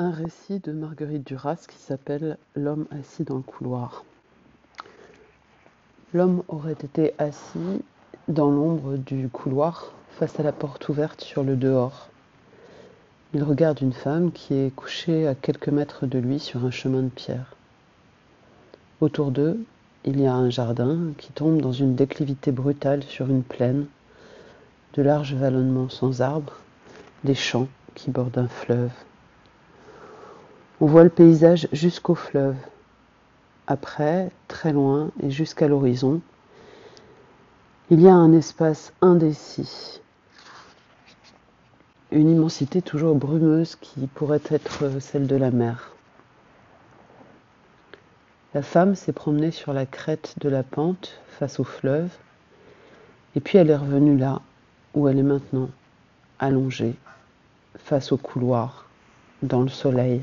un récit de Marguerite Duras qui s'appelle L'homme assis dans le couloir. L'homme aurait été assis dans l'ombre du couloir face à la porte ouverte sur le dehors. Il regarde une femme qui est couchée à quelques mètres de lui sur un chemin de pierre. Autour d'eux, il y a un jardin qui tombe dans une déclivité brutale sur une plaine, de larges vallonnements sans arbres, des champs qui bordent un fleuve. On voit le paysage jusqu'au fleuve. Après, très loin et jusqu'à l'horizon, il y a un espace indécis, une immensité toujours brumeuse qui pourrait être celle de la mer. La femme s'est promenée sur la crête de la pente face au fleuve, et puis elle est revenue là où elle est maintenant, allongée, face au couloir, dans le soleil.